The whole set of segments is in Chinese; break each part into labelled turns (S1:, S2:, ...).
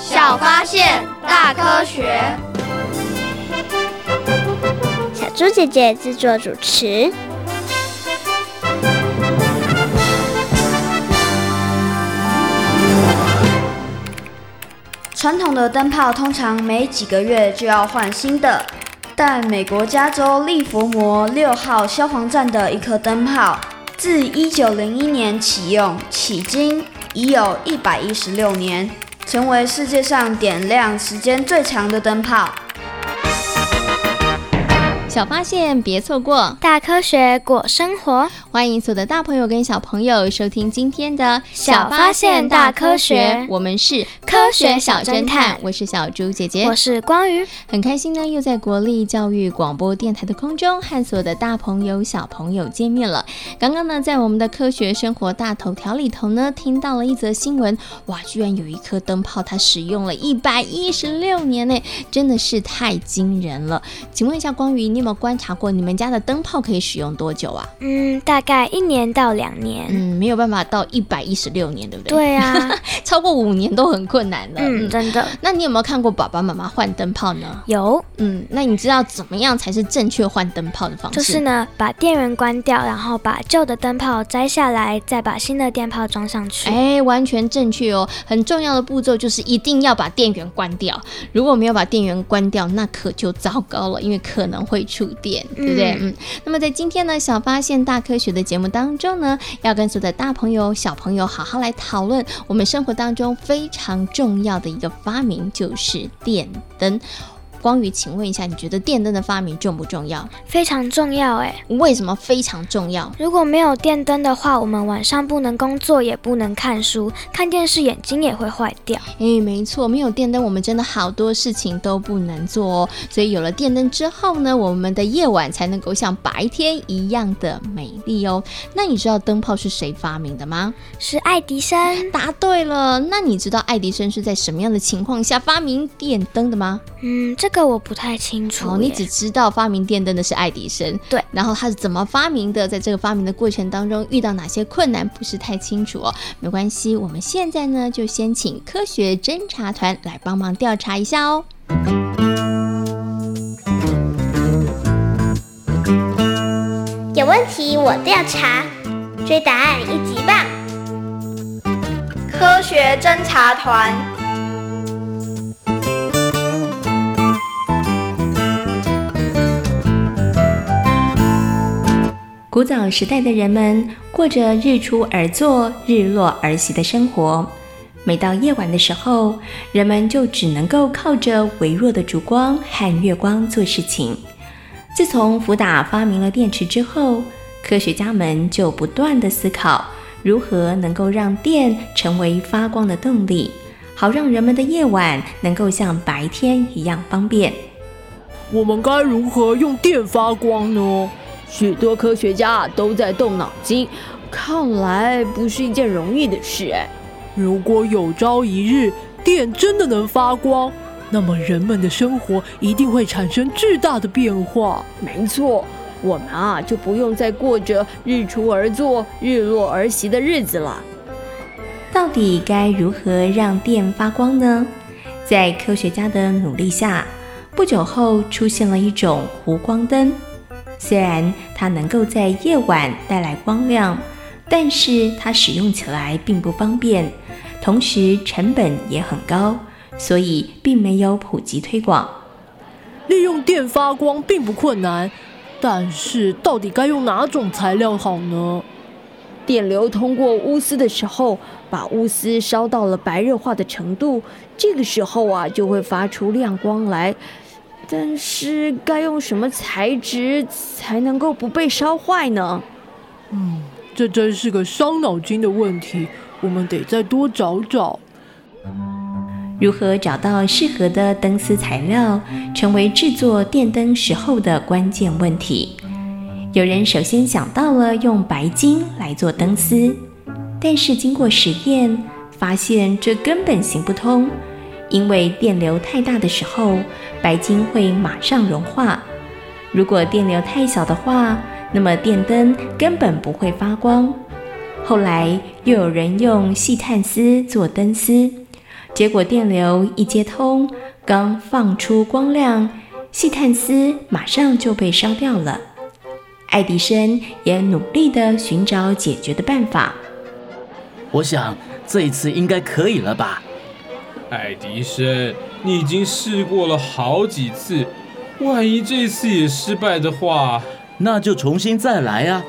S1: 小发现，大科学。
S2: 小猪姐姐制作主持。
S3: 传统的灯泡通常每几个月就要换新的，但美国加州利佛摩六号消防站的一颗灯泡，自一九零一年启用，迄今已有一百一十六年，成为世界上点亮时间最长的灯泡。
S4: 小发现，别错过；
S2: 大科学，过生活。
S4: 欢迎所有的大朋友跟小朋友收听今天的《
S2: 小发现大科学》，
S4: 我们是科学小侦探。我是小猪姐姐，
S2: 我是光宇。
S4: 很开心呢，又在国立教育广播电台的空中和所有的大朋友、小朋友见面了。刚刚呢，在我们的科学生活大头条里头呢，听到了一则新闻，哇，居然有一颗灯泡，它使用了一百一十六年呢，真的是太惊人了。请问一下，光宇，你有没有观察过你们家的灯泡可以使用多久啊？
S2: 嗯，大概一年到两年。
S4: 嗯，没有办法到一百一十六年，对不对？
S2: 对啊，
S4: 超过五年都很困难了。
S2: 嗯，真的。
S4: 那你有没有看过爸爸妈妈换灯泡呢？
S2: 有。
S4: 嗯，那你知道怎么样才是正确换灯泡的方式？
S2: 就是呢，把电源关掉，然后把旧的灯泡摘下来，再把新的电泡装上去。
S4: 哎，完全正确哦。很重要的步骤就是一定要把电源关掉。如果没有把电源关掉，那可就糟糕了，因为可能会触电，对不对？嗯。嗯，那么在今天呢，小发现大科学的节目当中呢，要跟所有的大朋友、小朋友好好来讨论我们生活当中非常重要的一个发明，就是电灯。光宇，请问一下，你觉得电灯的发明重不重要？
S2: 非常重要哎！
S4: 为什么非常重要？
S2: 如果没有电灯的话，我们晚上不能工作，也不能看书，看电视眼睛也会坏掉。
S4: 哎，没错，没有电灯，我们真的好多事情都不能做哦。所以有了电灯之后呢，我们的夜晚才能够像白天一样的美丽哦。那你知道灯泡是谁发明的吗？
S2: 是爱迪生。
S4: 答对了。那你知道爱迪生是在什么样的情况下发明电灯的吗？
S2: 嗯，这。这个我不太清楚。
S4: 哦，你只知道发明电灯的是爱迪生，
S2: 对。
S4: 然后他是怎么发明的？在这个发明的过程当中遇到哪些困难？不是太清楚哦。没关系，我们现在呢就先请科学侦查团来帮忙调查一下哦。
S2: 有问题我调查，追答案一级棒。
S1: 科学侦查团。
S5: 古早时代的人们过着日出而作、日落而息的生活。每到夜晚的时候，人们就只能够靠着微弱的烛光和月光做事情。自从福达发明了电池之后，科学家们就不断地思考如何能够让电成为发光的动力，好让人们的夜晚能够像白天一样方便。
S6: 我们该如何用电发光呢？许多科学家都在动脑筋，看来不是一件容易的事哎。如果有朝一日电真的能发光，那么人们的生活一定会产生巨大的变化。没错，我们啊就不用再过着日出而作、日落而息的日子了。
S5: 到底该如何让电发光呢？在科学家的努力下，不久后出现了一种弧光灯。虽然它能够在夜晚带来光亮，但是它使用起来并不方便，同时成本也很高，所以并没有普及推广。
S6: 利用电发光并不困难，但是到底该用哪种材料好呢？电流通过钨丝的时候，把钨丝烧到了白热化的程度，这个时候啊就会发出亮光来。但是该用什么材质才能够不被烧坏呢？嗯，这真是个伤脑筋的问题，我们得再多找找。
S5: 如何找到适合的灯丝材料，成为制作电灯时候的关键问题。有人首先想到了用白金来做灯丝，但是经过实验，发现这根本行不通，因为电流太大的时候，白金会马上融化；如果电流太小的话，那么电灯根本不会发光。后来又有人用细碳丝做灯丝。结果电流一接通，刚放出光亮，细碳丝马上就被烧掉了。爱迪生也努力地寻找解决的办法。
S7: 我想这一次应该可以了吧？
S8: 爱迪生，你已经试过了好几次，万一这次也失败的话，
S7: 那就重新再来啊！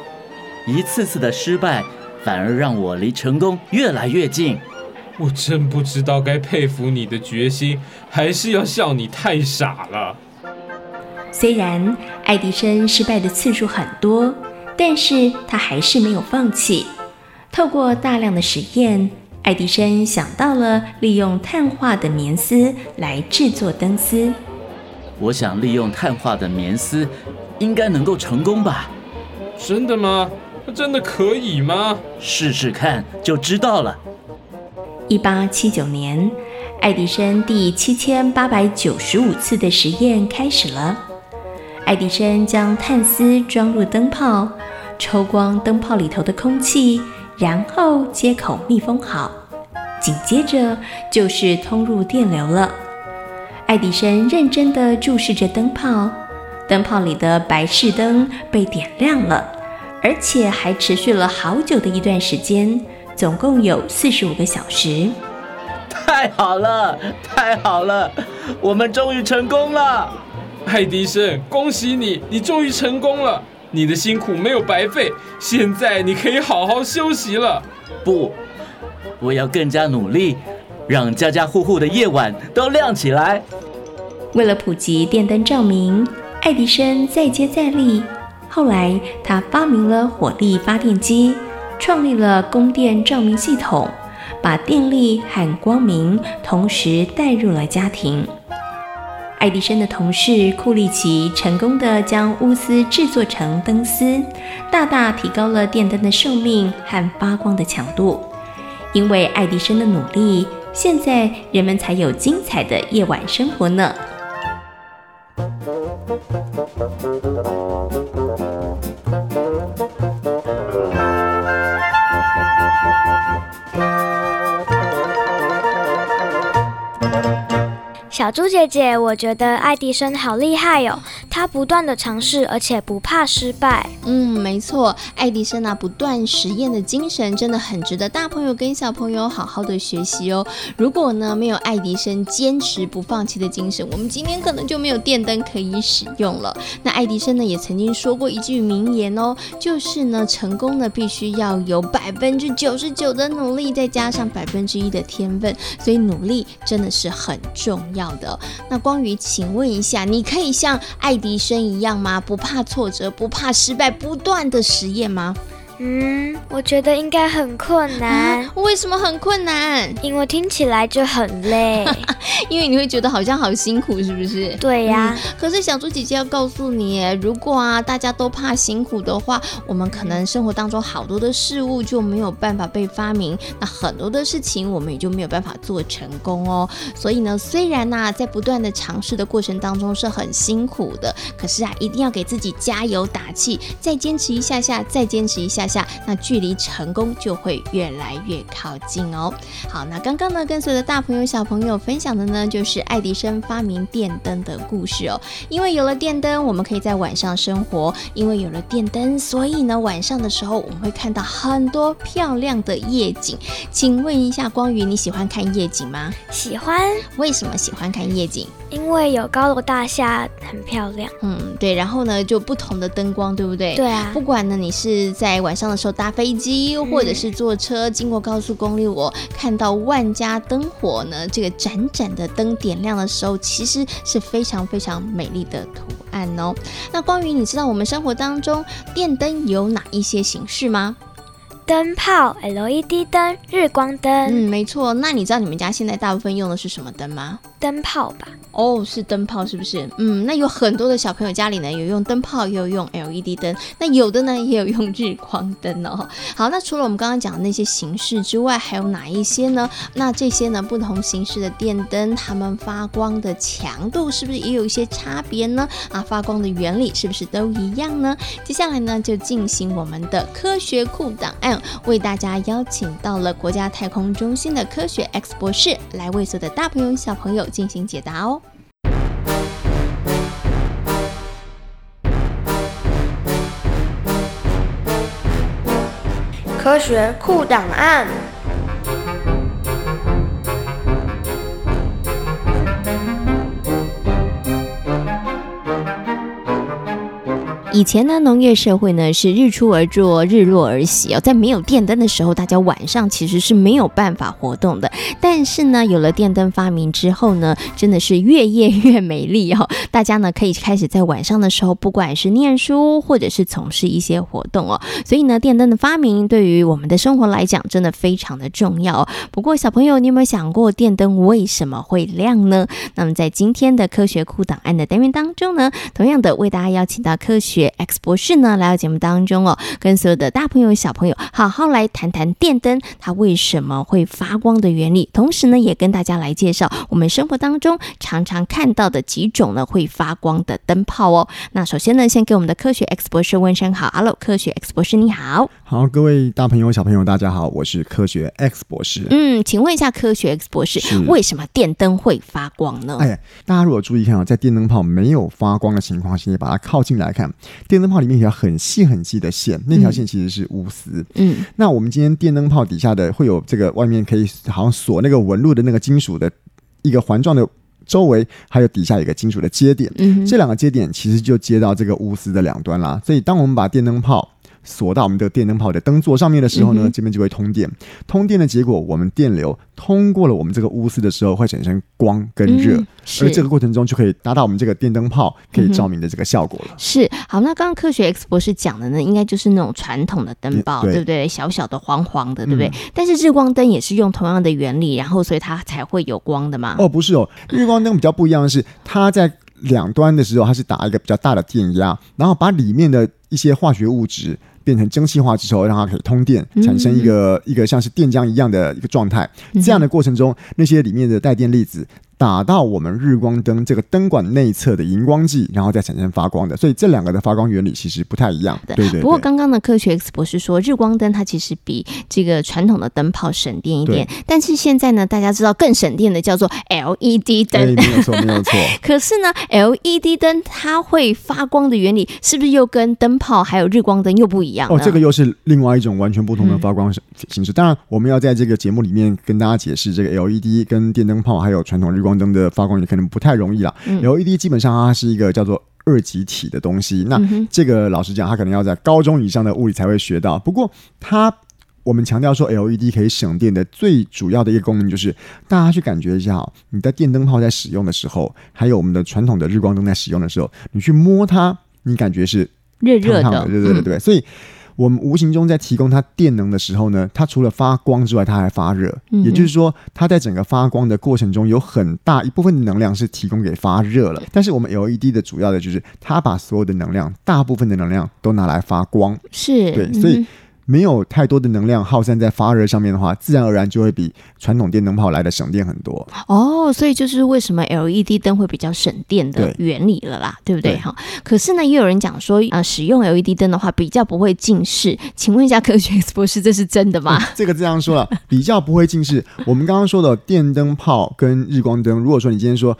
S7: 一次次的失败，反而让我离成功越来越近。
S8: 我真不知道该佩服你的决心，还是要笑你太傻了。
S5: 虽然爱迪生失败的次数很多，但是他还是没有放弃。透过大量的实验，爱迪生想到了利用碳化的棉丝来制作灯丝。
S7: 我想利用碳化的棉丝，应该能够成功吧？
S8: 真的吗？真的可以吗？
S7: 试试看就知道了。
S5: 一八七九年，爱迪生第七千八百九十五次的实验开始了。爱迪生将碳丝装入灯泡，抽光灯泡里头的空气，然后接口密封好。紧接着就是通入电流了。爱迪生认真地注视着灯泡，灯泡里的白炽灯被点亮了，而且还持续了好久的一段时间。总共有四十五个小时，
S7: 太好了，太好了，我们终于成功了！
S8: 爱迪生，恭喜你，你终于成功了，你的辛苦没有白费，现在你可以好好休息了。
S7: 不，我要更加努力，让家家户户的夜晚都亮起来。
S5: 为了普及电灯照明，爱迪生再接再厉，后来他发明了火力发电机。创立了供电照明系统，把电力和光明同时带入了家庭。爱迪生的同事库利奇成功地将钨丝制作成灯丝，大大提高了电灯的寿命和发光的强度。因为爱迪生的努力，现在人们才有精彩的夜晚生活呢。
S2: 小猪姐姐，我觉得爱迪生好厉害哟、哦，他不断的尝试，而且不怕失败。
S4: 嗯，没错，爱迪生啊，不断实验的精神真的很值得大朋友跟小朋友好好的学习哦。如果呢，没有爱迪生坚持不放弃的精神，我们今天可能就没有电灯可以使用了。那爱迪生呢，也曾经说过一句名言哦，就是呢，成功呢必须要有百分之九十九的努力，再加上百分之一的天分，所以努力真的是很重要的。那光宇，请问一下，你可以像爱迪生一样吗？不怕挫折，不怕失败，不断的实验吗？
S2: 嗯，我觉得应该很困难。
S4: 啊，为什么很困难？
S2: 因为听起来就很累，
S4: 因为你会觉得好像好辛苦，是不是？
S2: 对呀。
S4: 嗯，可是小猪姐姐要告诉你，如果啊大家都怕辛苦的话，我们可能生活当中好多的事物就没有办法被发明，那很多的事情我们也就没有办法做成功哦。所以呢，虽然呢在不断的尝试的过程当中是很辛苦的，可是啊一定要给自己加油打气，再坚持一下下，再坚持一下下。那距离成功就会越来越靠近哦。好，那刚刚呢，跟所有的大朋友小朋友分享的呢，就是爱迪生发明电灯的故事哦。因为有了电灯，我们可以在晚上生活；因为有了电灯，所以呢，晚上的时候我们会看到很多漂亮的夜景。请问一下，光宇，你喜欢看夜景吗？
S2: 喜欢。
S4: 为什么喜欢看夜景？
S2: 因为有高楼大厦，很漂亮。
S4: 嗯，对。然后呢，就不同的灯光，对不对？
S2: 对啊。
S4: 不管呢，你是在晚上的时候搭飞机，或者是坐车经过高速公路，我看到万家灯火呢，这个盏盏的灯点亮的时候，其实是非常非常美丽的图案哦。那关于，你知道我们生活当中电灯有哪一些形式吗？
S2: 灯泡、LED 灯、日光灯。
S4: 嗯，没错。那你知道你们家现在大部分用的是什么灯吗？
S2: 灯泡吧。
S4: 哦，是灯泡，是不是？嗯，那有很多的小朋友家里呢，有用灯泡，也有用 LED 灯。那有的呢，也有用日光灯哦。好，那除了我们刚刚讲的那些形式之外，还有哪一些呢？那这些呢，不同形式的电灯，它们发光的强度是不是也有一些差别呢？啊，发光的原理是不是都一样呢？接下来呢，就进行我们的科学库档案。为大家邀请到了国家太空中心的科学 X 博士来为所有的大朋友小朋友进行解答哦。
S2: 科学酷档案。
S4: 以前呢，农业社会呢是日出而作，日落而息哦。在没有电灯的时候，大家晚上其实是没有办法活动的。但是呢，有了电灯发明之后呢，真的是越夜越美丽哦。大家呢可以开始在晚上的时候，不管是念书或者是从事一些活动哦。所以呢，电灯的发明对于我们的生活来讲，真的非常的重要哦。不过，小朋友，你有没有想过电灯为什么会亮呢？那么，在今天的科学库档案的单元当中呢，同样的为大家邀请到科学。X 博士呢来到节目当中哦，跟所有的大朋友小朋友好好来谈谈电灯它为什么会发光的原理，同时呢也跟大家来介绍我们生活当中常常看到的几种呢会发光的灯泡哦。那首先呢，先给我们的科学 X 博士问声好，Hello，科学 X 博士你好。
S9: 好，各位大朋友小朋友大家好，我是科学 X 博士。
S4: 嗯，请问一下科学 X 博士，为什么电灯会发光呢？
S9: 哎，大家如果注意看啊，在电灯泡没有发光的情况下，你把它靠近来看。电灯泡里面有一条很细很细的线，那条线其实是钨丝。嗯，那我们今天电灯泡底下的会有这个外面可以好像锁那个纹路的那个金属的一个环状的周围，还有底下有一个金属的接点。嗯，这两个接点其实就接到这个钨丝的两端啦。所以当我们把电灯泡锁到我们的电灯泡的灯座上面的时候呢，这边就会通电。通电的结果，我们电流通过了我们这个钨丝的时候，会产生光跟热，嗯，而这个过程中就可以达到我们这个电灯泡可以照明的这个效果了。嗯、
S4: 是好，那刚刚科学 X 博士讲的呢，应该就是那种传统的灯泡，对，对不对？小小的黄黄的，对不对？嗯、但是日光灯也是用同样的原理，然后所以它才会有光的嘛？
S9: 哦，不是哦，日光灯比较不一样的是，它在两端的时候，它是打一个比较大的电压，然后把里面的一些化学物质。变成蒸汽化之后，让它可以通电，产生一个、嗯、一个像是电浆一样的一个状态。这样的过程中，那些里面的带电粒子。打到我们日光灯这个灯管内侧的荧光剂，然后再产生发光的，所以这两个的发光原理其实不太一样。对对，对。
S4: 不过刚刚的科学 X 博士说，日光灯它其实比这个传统的灯泡省电一点，但是现在呢，大家知道更省电的叫做 LED 灯。
S9: 没有错，没有错。
S4: 可是呢，LED 灯它会发光的原理是不是又跟灯泡还有日光灯又不一样？
S9: 哦，这个又是另外一种完全不同的发光形式。嗯、当然，我们要在这个节目里面跟大家解释这个 LED 跟电灯泡还有传统日光灯的发光也可能不太容易了。LED 基本上它是一个叫做二极体的东西，那这个老实讲，它可能要在高中以上的物理才会学到。不过它我们强调说 LED 可以省电的最主要的一个功能就是，大家去感觉一下哦，你的电灯泡在使用的时候，还有我们的传统的日光灯在使用的时候，你去摸它，你感觉是
S4: 热热的，
S9: 对对对对，所以。我们无形中在提供它电能的时候呢，它除了发光之外，它还发热。嗯。也就是说，它在整个发光的过程中，有很大一部分的能量是提供给发热了。但是我们 LED 的主要的就是，它把所有的能量，大部分的能量都拿来发光。
S4: 是。
S9: 对，所以。没有太多的能量耗散在发热上面的话，自然而然就会比传统电灯泡来的省电很多。
S4: 哦，所以就是为什么 LED 灯会比较省电的原理了啦，对，对不对？哈，可是呢，也有人讲说，呃，使用 LED 灯的话比较不会近视。请问一下科学博士，这是真的吗？
S9: 嗯，这个这样说了，比较不会近视。我们刚刚说的电灯泡跟日光灯，如果说你今天说。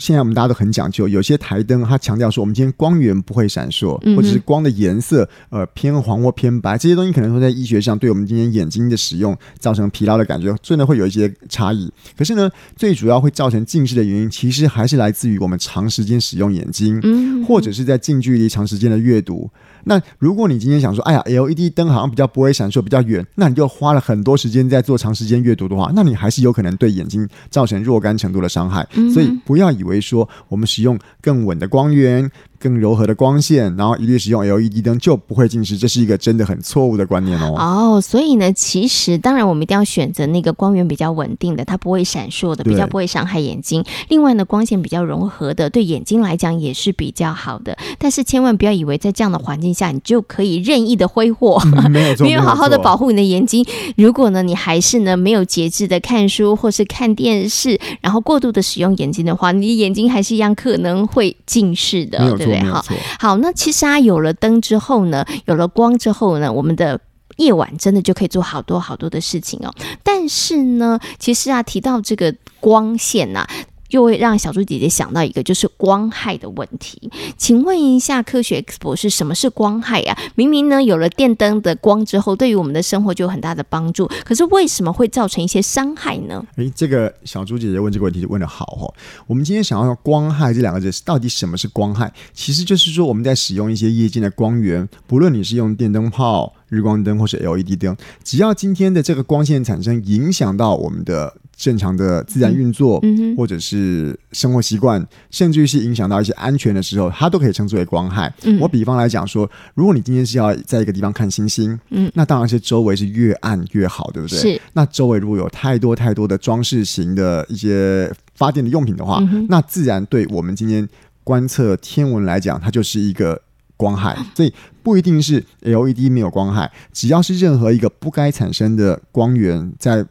S9: 现在我们大家都很讲究，有些台灯它强调说，我们今天光源不会闪烁，或者是光的颜色呃偏黄或偏白，这些东西可能会在医学上对我们今天眼睛的使用造成疲劳的感觉，真的会有一些差异。可是呢，最主要会造成近视的原因，其实还是来自于我们长时间使用眼睛，或者是在近距离长时间的阅读。那如果你今天想说，哎呀，LED 灯好像比较不会闪烁，比较远，那你就花了很多时间在做长时间阅读的话，那你还是有可能对眼睛造成若干程度的伤害。所以不要以为说我们使用更稳的光源。更柔和的光线，然后一律使用 LED 灯就不会近视，这是一个真的很错误的观念哦。
S4: 哦，所以呢，其实当然我们一定要选择那个光源比较稳定的，它不会闪烁的，比较不会伤害眼睛。另外呢，光线比较柔和的，对眼睛来讲也是比较好的。但是千万不要以为在这样的环境下，你就可以任意的挥霍，
S9: 嗯、没有错，
S4: 没有好好的保护你的眼睛。如果呢，你还是呢没有节制的看书或是看电视，然后过度的使用眼睛的话，你的眼睛还是一样可能会近视的，对不对？好，好，那其实啊，有了灯之后呢，有了光之后呢，我们的夜晚真的就可以做好多好多的事情哦。但是呢，其实啊，提到这个光线呐、啊。又会让小猪姐姐想到一个，就是光害的问题。请问一下，科学 X 博士，什么是光害呀？明明呢，有了电灯的光之后，对于我们的生活就有很大的帮助，可是为什么会造成一些伤害呢？
S9: 诶，这个小猪姐姐问这个问题就问得好哦。我们今天想要用“光害”这两个字，到底什么是光害？其实就是说我们在使用一些夜间的光源，不论你是用电灯泡、日光灯或是 LED 灯，只要今天的这个光线产生影响到我们的。正常的自然运作，嗯，或者是生活习惯，甚至于是影响到一些安全的时候，它都可以称之为光害。嗯，我比方来讲说，如果你今天是要在一个地方看星星，嗯，那当然是周围是越暗越好，对不对？是。那周围如果有太多太多的装饰型的一些发电的用品的话，嗯，那自然对我们今天观测天文来讲，它就是一个光害。所以不一定是 LED 没有光害，只要是任何一个不该产生的光源在。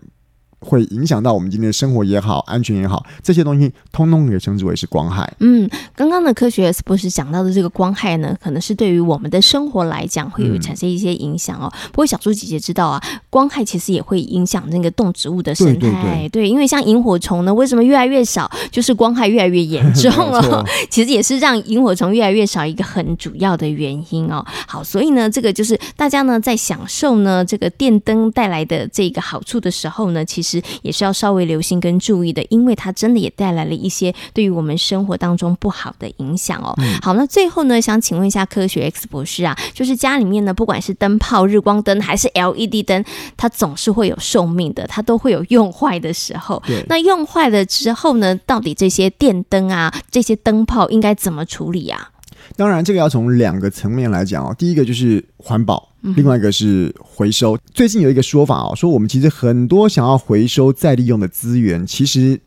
S9: 会影响到我们今天的生活也好，安全也好，这些东西通通可以称之为是光害。
S4: 嗯，刚刚的科学博士讲到的这个光害呢，可能是对于我们的生活来讲会有产生一些影响哦。嗯、不过小猪姐姐知道啊，光害其实也会影响那个动植物的生态。对，对，对，对，因为像萤火虫呢，为什么越来越少？就是光害越来越严重 了。其实也是让萤火虫越来越少一个很主要的原因哦。好，所以呢，这个就是大家呢在享受呢这个电灯带来的这个好处的时候呢，其实。实也是要稍微留心跟注意的，因为它真的也带来了一些对于我们生活当中不好的影响哦。嗯、好，那最后呢，想请问一下科学 X 博士啊，就是家里面呢，不管是灯泡、日光灯还是 LED 灯，它总是会有寿命的，它都会有用坏的时候。对。那用坏了之后呢，到底这些电灯啊，这些灯泡应该怎么处理啊？
S9: 当然，这个要从两个层面来讲哦。第一个就是环保，另外一个是回收。嗯。最近有一个说法哦，说我们其实很多想要回收再利用的资源，其实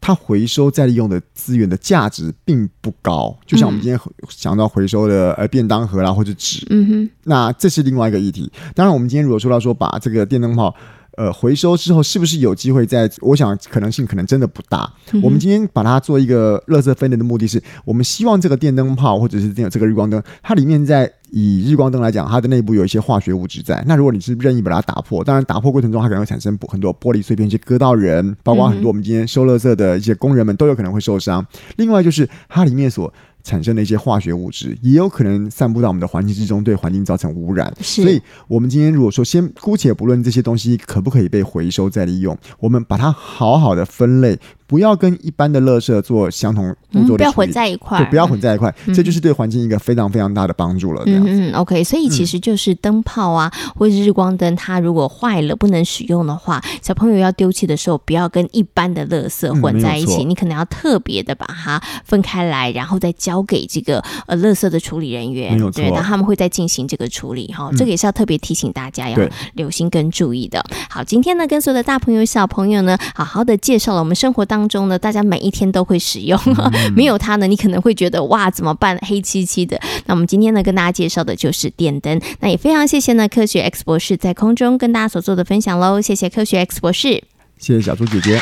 S9: 它回收再利用的资源的价值并不高。就像我们今天想到回收的呃便当盒啦，或者纸，嗯哼，那这是另外一个议题。当然，我们今天如果说到说把这个电灯泡。呃，回收之后是不是有机会在？我想可能性可能真的不大。嗯、我们今天把它做一个垃圾分类的目的是，我们希望这个电灯泡或者是这这个日光灯，它里面在以日光灯来讲，它的内部有一些化学物质在。那如果你是任意把它打破，当然打破过程中它可能会产生很多玻璃碎片去割到人，包括很多我们今天收垃圾的一些工人们都有可能会受伤。另外就是它里面所产生的一些化学物质，也有可能散布到我们的环境之中，对环境造成污染。所以，我们今天如果说先姑且不论这些东西可不可以被回收再利用，我们把它好好的分类。不要跟一般的垃圾做相同步骤的处理，
S4: 不要混在一块，
S9: 对，不要混在一块，嗯，这就是对环境一个非常非常大的帮助了。嗯
S4: 嗯，OK，所以其实就是灯泡啊，嗯，或者是日光灯，它如果坏了不能使用的话，小朋友要丢弃的时候，不要跟一般的垃圾混在一起，嗯，你可能要特别的把它分开来，然后再交给这个呃垃圾的处理人员，对，那他们会再进行这个处理哈，嗯，这个也是要特别提醒大家要留心跟注意的。好，今天呢，跟所有的大朋友小朋友呢，好好的介绍了我们生活当。当中呢，大家每一天都会使用，嗯、没有它呢，你可能会觉得哇，怎么办？黑漆漆的。那我们今天呢，跟大家介绍的就是电灯。那也非常谢谢呢，科学 X 博士在空中跟大家所做的分享喽。谢谢科学 X 博士，
S9: 谢谢小猪姐姐。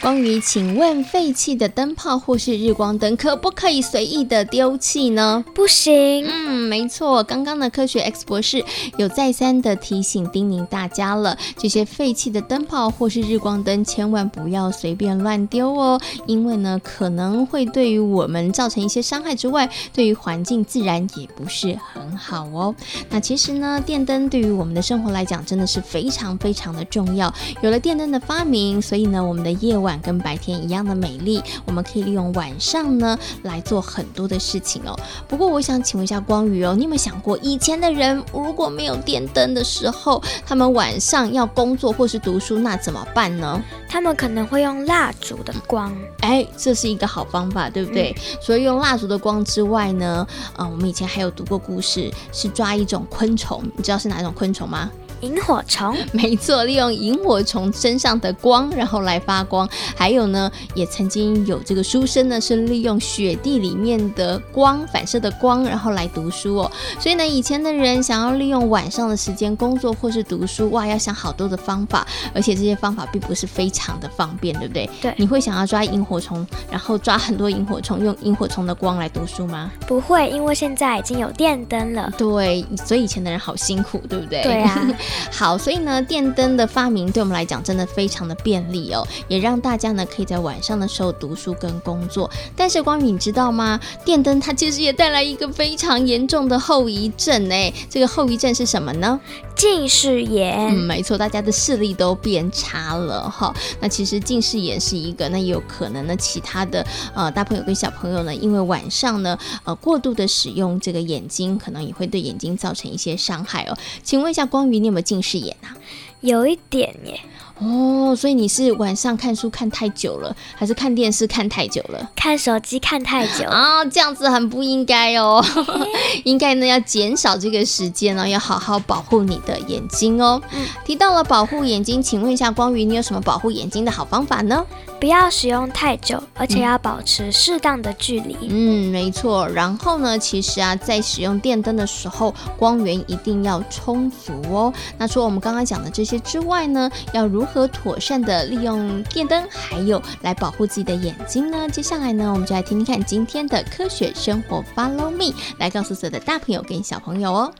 S4: 关于，请问废弃的灯泡或是日光灯可不可以随意的丢弃呢？
S2: 不行。
S4: 嗯，没错。刚刚的科学 X 博士有再三的提醒叮咛大家了，这些废弃的灯泡或是日光灯千万不要随便乱丢哦，因为呢可能会对于我们造成一些伤害之外，对于环境自然也不是很好哦。那其实呢，电灯对于我们的生活来讲真的是非常非常的重要。有了电灯的发明，所以呢，我们的夜晚跟白天一样的美丽。我们可以利用晚上呢来做很多的事情哦。不过，我想请问一下光宇哦，你有没有想过，以前的人如果没有电灯的时候，他们晚上要工作或是读书，那怎么办呢？
S2: 他们可能会用蜡烛的光。
S4: 哎，这是一个好方法，对不对？嗯、所以用蜡烛的光之外呢，嗯、呃，我们以前还有读过故事，是抓一种昆虫，你知道是哪一种昆虫吗？
S2: 萤火虫，
S4: 没错，利用萤火虫身上的光，然后来发光。还有呢，也曾经有这个书生呢，是利用雪地里面的光反射的光，然后来读书哦。所以呢，以前的人想要利用晚上的时间工作或是读书，哇，要想好多的方法，而且这些方法并不是非常的方便，对不对？
S2: 对。
S4: 你会想要抓萤火虫，然后抓很多萤火虫，用萤火虫的光来读书吗？
S2: 不会，因为现在已经有电灯了。
S4: 对，所以以前的人好辛苦，对不对？
S2: 对啊。
S4: 好，所以呢，电灯的发明对我们来讲真的非常的便利哦，也让大家呢可以在晚上的时候读书跟工作。但是光宇，你知道吗？电灯它其实也带来一个非常严重的后遗症哎，这个后遗症是什么呢？
S2: 近视眼。
S4: 嗯，没错，大家的视力都变差了哈。那其实近视眼是一个，那也有可能呢，其他的呃大朋友跟小朋友呢，因为晚上呢呃过度的使用这个眼睛，可能也会对眼睛造成一些伤害哦。请问一下光宇，你有没有近视眼啊？
S2: 有一点耶。
S4: 哦，所以你是晚上看书看太久了，还是看电视看太久了？
S2: 看手机看太久
S4: 啊，这样子很不应该哦。应该呢要减少这个时间呢，要好好保护你的眼睛哦。嗯，提到了保护眼睛，请问一下光宇，你有什么保护眼睛的好方法呢？
S2: 不要使用太久，而且要保持适当的距离。
S4: 嗯，没错。然后呢，其实啊，在使用电灯的时候，光源一定要充足哦。那除了我们刚刚讲的这些之外呢，要如何和妥善的利用电灯，还有来保护自己的眼睛呢？接下来呢，我们就来听听看今天的科学生活，Follow me，来告诉所有的大朋友跟小朋友哦。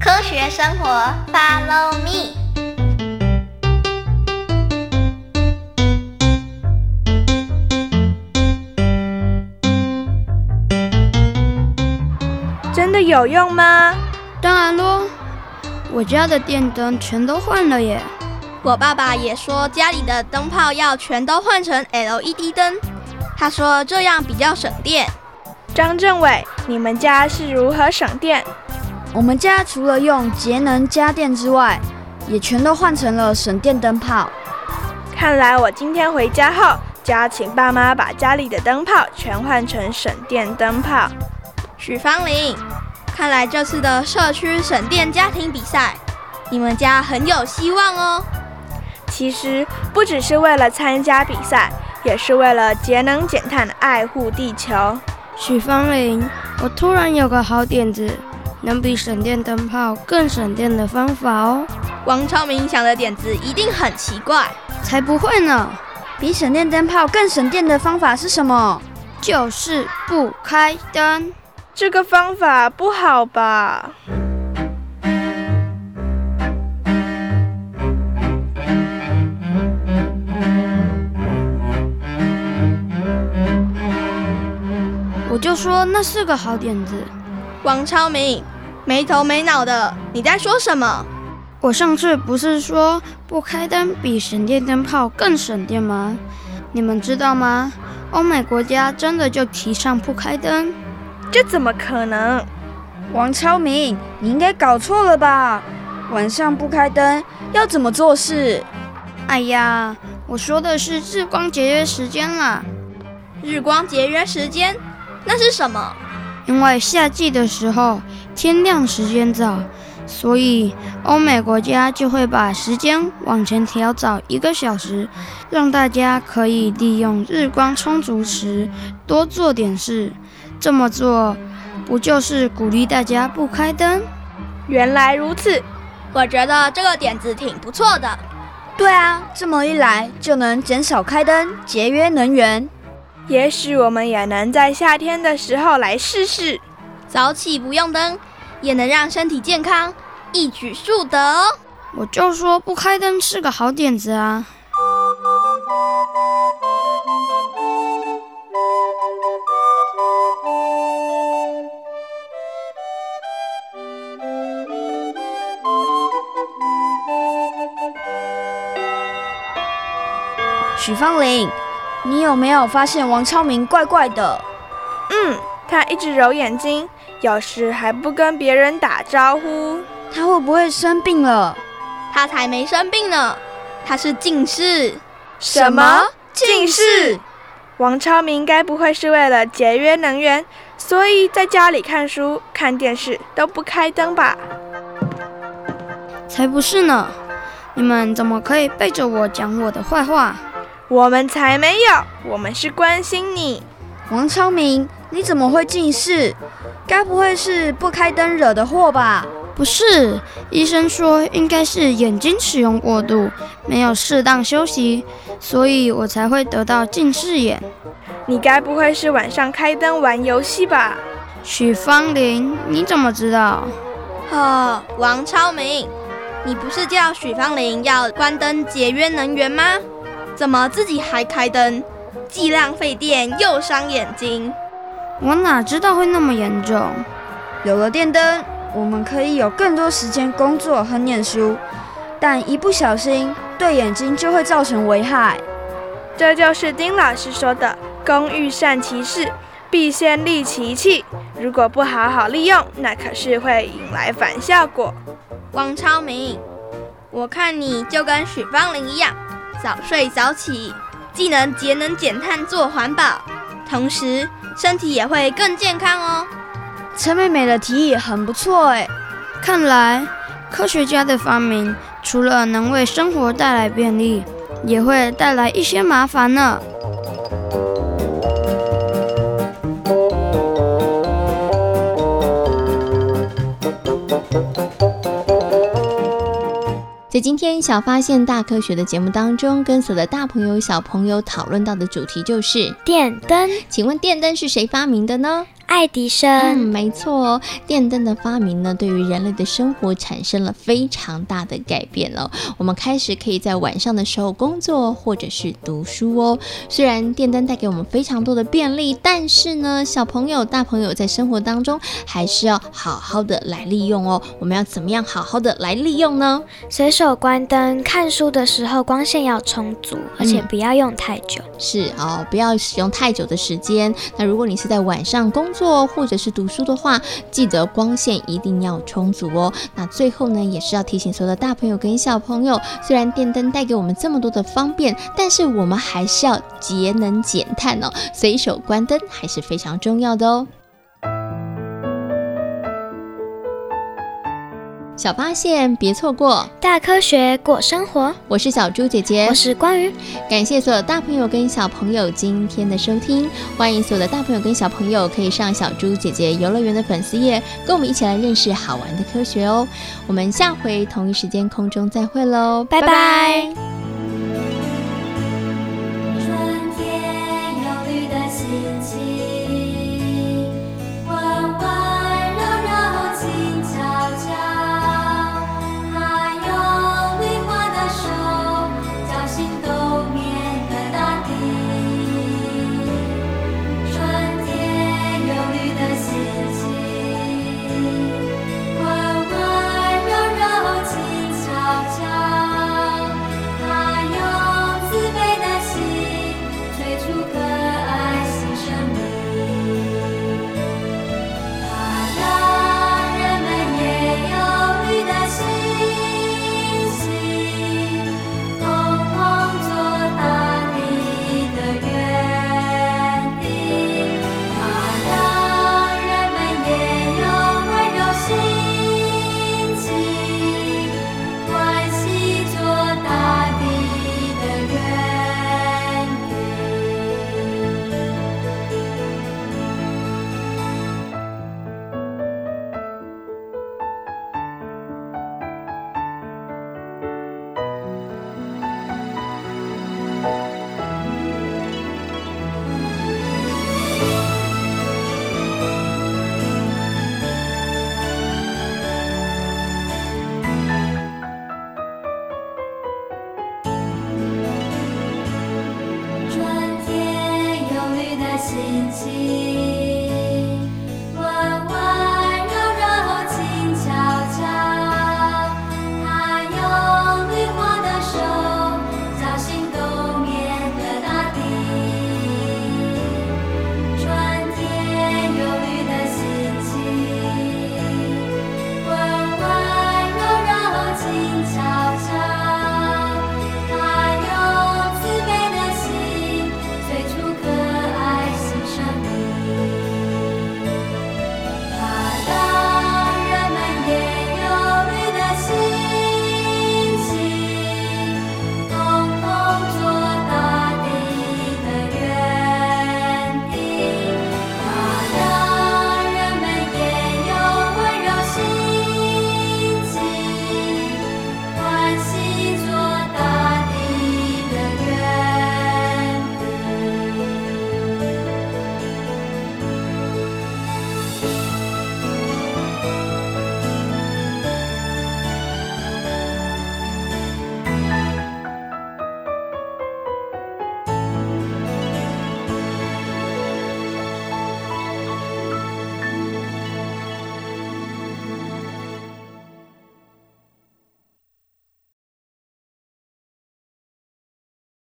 S1: 科学生活，Follow me。
S10: 有用吗？
S11: 当然喽，我家的电灯全都换了耶。
S12: 我爸爸也说家里的灯泡要全都换成 LED 灯，他说这样比较省电。
S10: 张政委，你们家是如何省电？
S3: 我们家除了用节能家电之外，也全都换成了省电灯泡。
S10: 看来我今天回家后，就要请爸妈把家里的灯泡全换成省电灯泡。
S12: 许芳玲，看来这次的社区省电家庭比赛，你们家很有希望哦。
S10: 其实不只是为了参加比赛，也是为了节能减碳，爱护地球。
S11: 许芳玲，我突然有个好点子。能比省电灯泡更省电的方法哦！
S12: 王超明想的点子一定很奇怪，
S11: 才不会呢！
S3: 比省电灯泡更省电的方法是什么？
S11: 就是不开灯。
S10: 这个方法不好吧？
S11: 我就说那是个好点子。
S12: 王超明。没头没脑的，你在说什么？
S11: 我上次不是说不开灯比省电灯泡更省电吗？你们知道吗？欧美国家真的就提倡不开灯？
S10: 这怎么可能？
S3: 王超明，你应该搞错了吧？晚上不开灯要怎么做事？
S11: 哎呀，我说的是日光节约时间啦。
S12: 日光节约时间？那是什么？
S11: 因为夏季的时候。天亮时间早，所以欧美国家就会把时间往前调早一个小时，让大家可以利用日光充足时多做点事。这么做，不就是鼓励大家不开灯？
S10: 原来如此，
S12: 我觉得这个点子挺不错的。
S3: 对啊，这么一来就能减少开灯，节约能源。
S10: 也许我们也能在夏天的时候来试试。
S12: 早起不用灯，也能让身体健康，一举数得哦。
S11: 我就说不开灯是个好点子啊。
S3: 许芳玲，你有没有发现王超明怪怪的？
S10: 嗯，他一直揉眼睛，有时还不跟别人打招呼。
S3: 他会不会生病了？
S12: 他才没生病呢，他是近视。
S10: 什么？近视？王超明该不会是为了节约能源，所以在家里看书、看电视都不开灯吧？
S11: 才不是呢！你们怎么可以背着我讲我的坏话？
S10: 我们才没有，我们是关心你。
S3: 王超明，你怎么会近视？该不会是不开灯惹的祸吧？
S11: 不是，医生说应该是眼睛使用过度，没有适当休息，所以我才会得到近视眼。
S10: 你该不会是晚上开灯玩游戏吧？
S11: 许芳玲，你怎么知道？
S12: 哦，王超明，你不是叫许芳玲要关灯节约能源吗？怎么自己还开灯？既浪费电又伤眼睛，
S11: 我哪知道会那么严重？
S3: 有了电灯，我们可以有更多时间工作和念书，但一不小心对眼睛就会造成危害。
S10: 这就是丁老师说的“工欲善其事，必先利其器”。如果不好好利用，那可是会引来反效果。
S12: 王超明，我看你就跟许芳玲一样，早睡早起。既能节能减碳做环保，同时身体也会更健康哦。
S3: 陈妹妹的提议很不错哎，
S11: 看来科学家的发明除了能为生活带来便利，也会带来一些麻烦呢。
S4: 在今天小发现大科学的节目当中，跟所有的大朋友小朋友讨论到的主题就是
S2: 电灯。请问
S4: 电灯是谁发明的呢？
S2: 爱迪生，
S4: 嗯，没错哦，电灯的发明呢，对于人类的生活产生了非常大的改变了。我们开始可以在晚上的时候工作或者是读书哦。虽然电灯带给我们非常多的便利，但是呢，小朋友、大朋友在生活当中还是要好好的来利用哦。我们要怎么样好好的来利用呢？
S2: 随手关灯，看书的时候光线要充足，而且不要用太久。
S4: 嗯、是哦，不要使用太久的时间。那如果你是在晚上工做或者是读书的话，记得光线一定要充足哦。那最后呢，也是要提醒所有的大朋友跟小朋友，虽然电灯带给我们这么多的方便，但是我们还是要节能减碳哦，随手关灯还是非常重要的哦。小发现，别错过
S2: 大科学过生活。
S4: 我是小猪姐姐，
S2: 我是关于。
S4: 感谢所有大朋友跟小朋友今天的收听，欢迎所有的大朋友跟小朋友可以上小猪姐姐游乐园的粉丝页，跟我们一起来认识好玩的科学哦。我们下回同一时间空中再会喽，拜拜。拜拜。
S13: 春天有绿的心情